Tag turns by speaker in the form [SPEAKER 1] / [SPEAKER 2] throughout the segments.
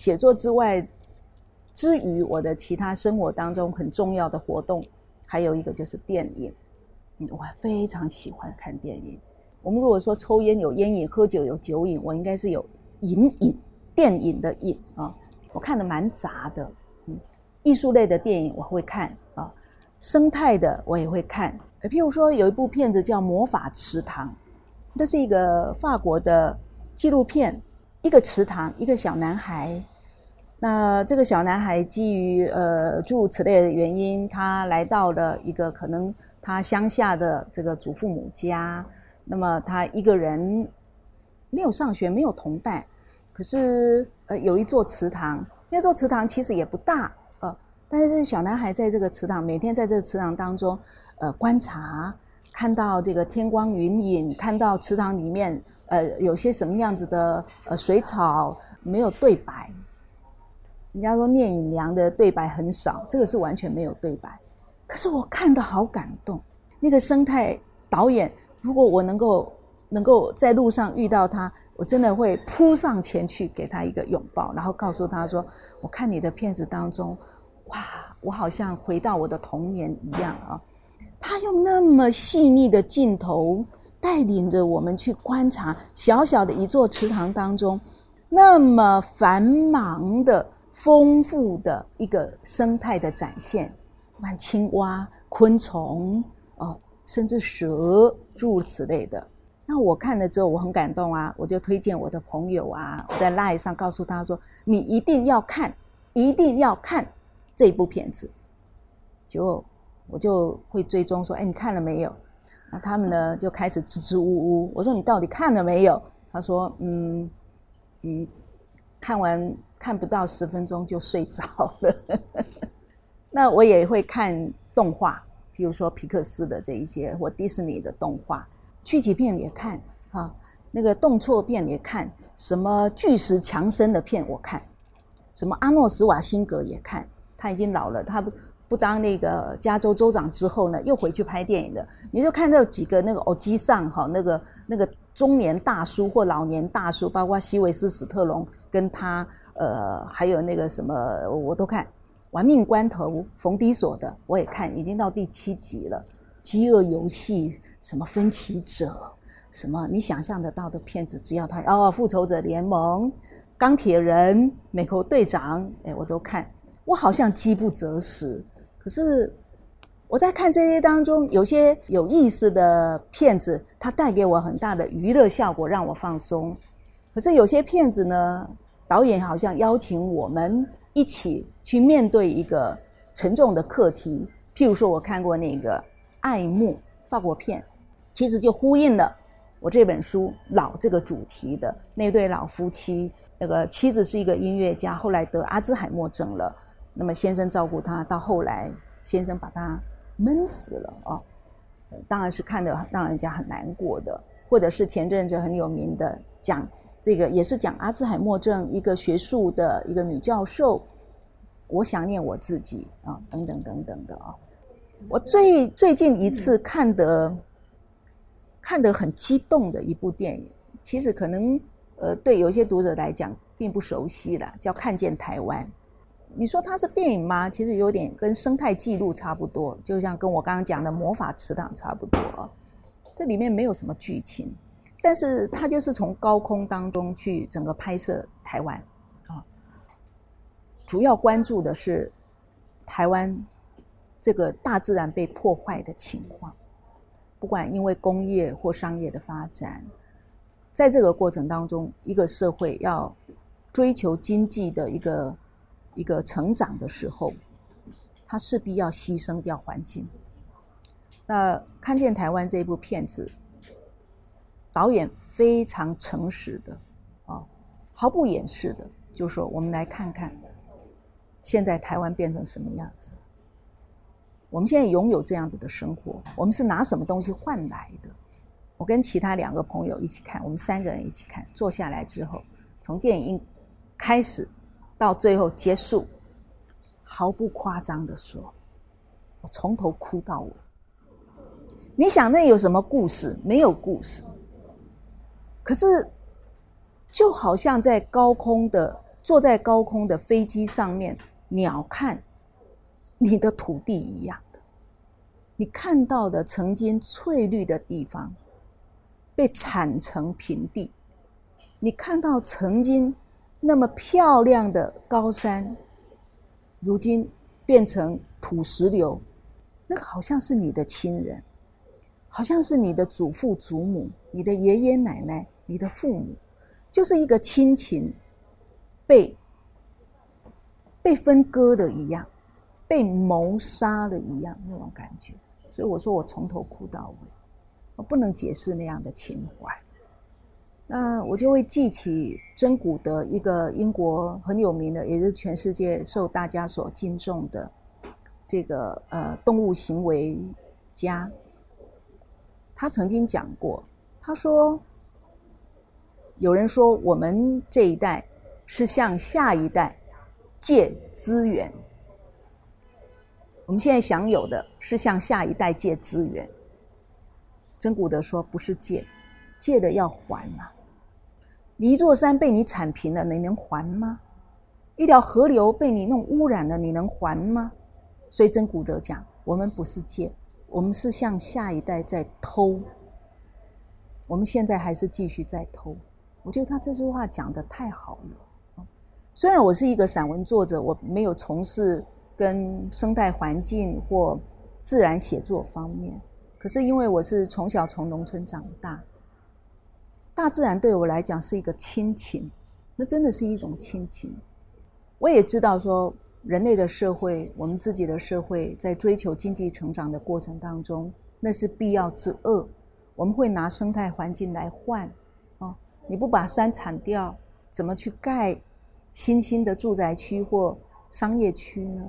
[SPEAKER 1] 写作之外，之余我的其他生活当中很重要的活动，还有一个就是电影。嗯，我非常喜欢看电影。我们如果说抽烟有烟瘾，喝酒有酒瘾，我应该是有瘾瘾，电影的瘾啊。我看的蛮杂的，嗯，艺术类的电影我会看啊，生态的我也会看。譬如说有一部片子叫《魔法池塘》，那是一个法国的纪录片。一个池塘，一个小男孩。那这个小男孩基于呃诸如此类的原因，他来到了一个可能他乡下的这个祖父母家。那么他一个人没有上学，没有同伴。可是呃有一座池塘，那座池塘其实也不大呃，但是小男孩在这个池塘，每天在这个池塘当中呃观察，看到这个天光云影，看到池塘里面。呃，有些什么样子的呃水草没有对白，人家说聂隐娘的对白很少，这个是完全没有对白。可是我看的好感动，那个生态导演，如果我能够能够在路上遇到他，我真的会扑上前去给他一个拥抱，然后告诉他说：“我看你的片子当中，哇，我好像回到我的童年一样啊！”他用那么细腻的镜头。带领着我们去观察小小的一座池塘当中，那么繁忙的、丰富的一个生态的展现，看青蛙、昆虫哦，甚至蛇诸如此类的。那我看了之后，我很感动啊，我就推荐我的朋友啊，我在 Line 上告诉他说：“你一定要看，一定要看这部片子。”就我就会追踪说：“哎，你看了没有？”那他们呢就开始支支吾吾。我说你到底看了没有？他说嗯嗯，看完看不到十分钟就睡着了。那我也会看动画，比如说皮克斯的这一些或迪士尼的动画，剧集片也看啊，那个动作片也看，什么巨石强森的片我看，什么阿诺·斯瓦辛格也看，他已经老了，他不。不当那个加州州长之后呢，又回去拍电影的，你就看到几个那个欧基上哈，那个那个中年大叔或老年大叔，包括西维斯史特龙跟他，呃，还有那个什么我都看，玩命关头冯迪索的我也看，已经到第七集了。饥饿游戏什么分歧者，什么你想象得到的片子，只要他哦，复仇者联盟、钢铁人、美国队长，哎，我都看，我好像饥不择食。可是我在看这些当中，有些有意思的片子，它带给我很大的娱乐效果，让我放松。可是有些片子呢，导演好像邀请我们一起去面对一个沉重的课题。譬如说，我看过那个《爱慕》法国片，其实就呼应了我这本书“老”这个主题的那对老夫妻。那个妻子是一个音乐家，后来得阿兹海默症了。那么先生照顾她，到后来先生把他闷死了啊，当然是看得让人家很难过的。或者是前阵子很有名的讲这个，也是讲阿兹海默症一个学术的一个女教授，我想念我自己啊，等等等等的啊。我最最近一次看得看得很激动的一部电影，其实可能呃对有些读者来讲并不熟悉了，叫《看见台湾》。你说它是电影吗？其实有点跟生态记录差不多，就像跟我刚刚讲的魔法池塘差不多啊。这里面没有什么剧情，但是它就是从高空当中去整个拍摄台湾啊。主要关注的是台湾这个大自然被破坏的情况，不管因为工业或商业的发展，在这个过程当中，一个社会要追求经济的一个。一个成长的时候，他势必要牺牲掉环境。那看见台湾这部片子，导演非常诚实的啊，毫不掩饰的就说：“我们来看看，现在台湾变成什么样子？我们现在拥有这样子的生活，我们是拿什么东西换来的？”我跟其他两个朋友一起看，我们三个人一起看，坐下来之后，从电影开始。到最后结束，毫不夸张的说，我从头哭到尾。你想那有什么故事？没有故事。可是，就好像在高空的坐在高空的飞机上面，鸟瞰你的土地一样的。你看到的曾经翠绿的地方，被铲成平地；你看到曾经那么漂亮的高山，如今变成土石流。那个好像是你的亲人，好像是你的祖父祖母、你的爷爷奶奶、你的父母，就是一个亲情被被分割的一样，被谋杀的一样那种感觉。所以我说我从头哭到尾，我不能解释那样的情怀。那我就会记起真古德，一个英国很有名的，也是全世界受大家所敬重的。这个呃，动物行为家，他曾经讲过，他说，有人说我们这一代是向下一代借资源，我们现在享有的是向下一代借资源。真古德说，不是借，借的要还啊。一座山被你铲平了，你能还吗？一条河流被你弄污染了，你能还吗？所以真古德讲，我们不是借，我们是向下一代在偷。我们现在还是继续在偷。我觉得他这句话讲的太好了。虽然我是一个散文作者，我没有从事跟生态环境或自然写作方面，可是因为我是从小从农村长大，大自然对我来讲是一个亲情，那真的是一种亲情。我也知道说。人类的社会，我们自己的社会，在追求经济成长的过程当中，那是必要之恶。我们会拿生态环境来换，哦，你不把山铲掉，怎么去盖新兴的住宅区或商业区呢？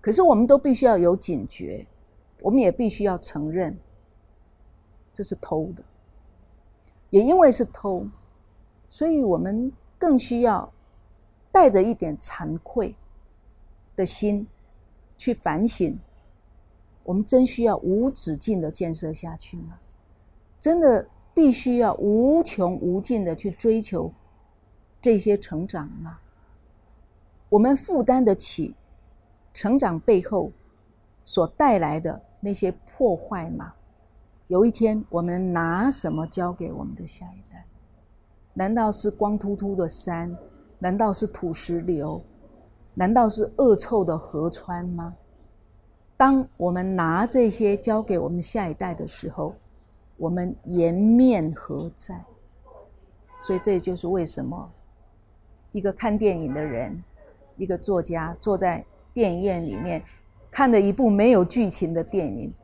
[SPEAKER 1] 可是我们都必须要有警觉，我们也必须要承认，这是偷的。也因为是偷，所以我们更需要。带着一点惭愧的心去反省，我们真需要无止境的建设下去吗？真的必须要无穷无尽的去追求这些成长吗？我们负担得起成长背后所带来的那些破坏吗？有一天，我们拿什么交给我们的下一代？难道是光秃秃的山？难道是土石流？难道是恶臭的河川吗？当我们拿这些交给我们下一代的时候，我们颜面何在？所以，这也就是为什么一个看电影的人，一个作家坐在电影院里面看的一部没有剧情的电影，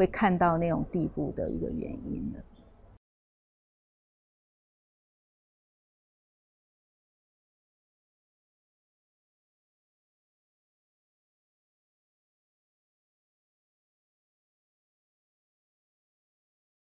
[SPEAKER 1] 会看到那种地步的一个原因了。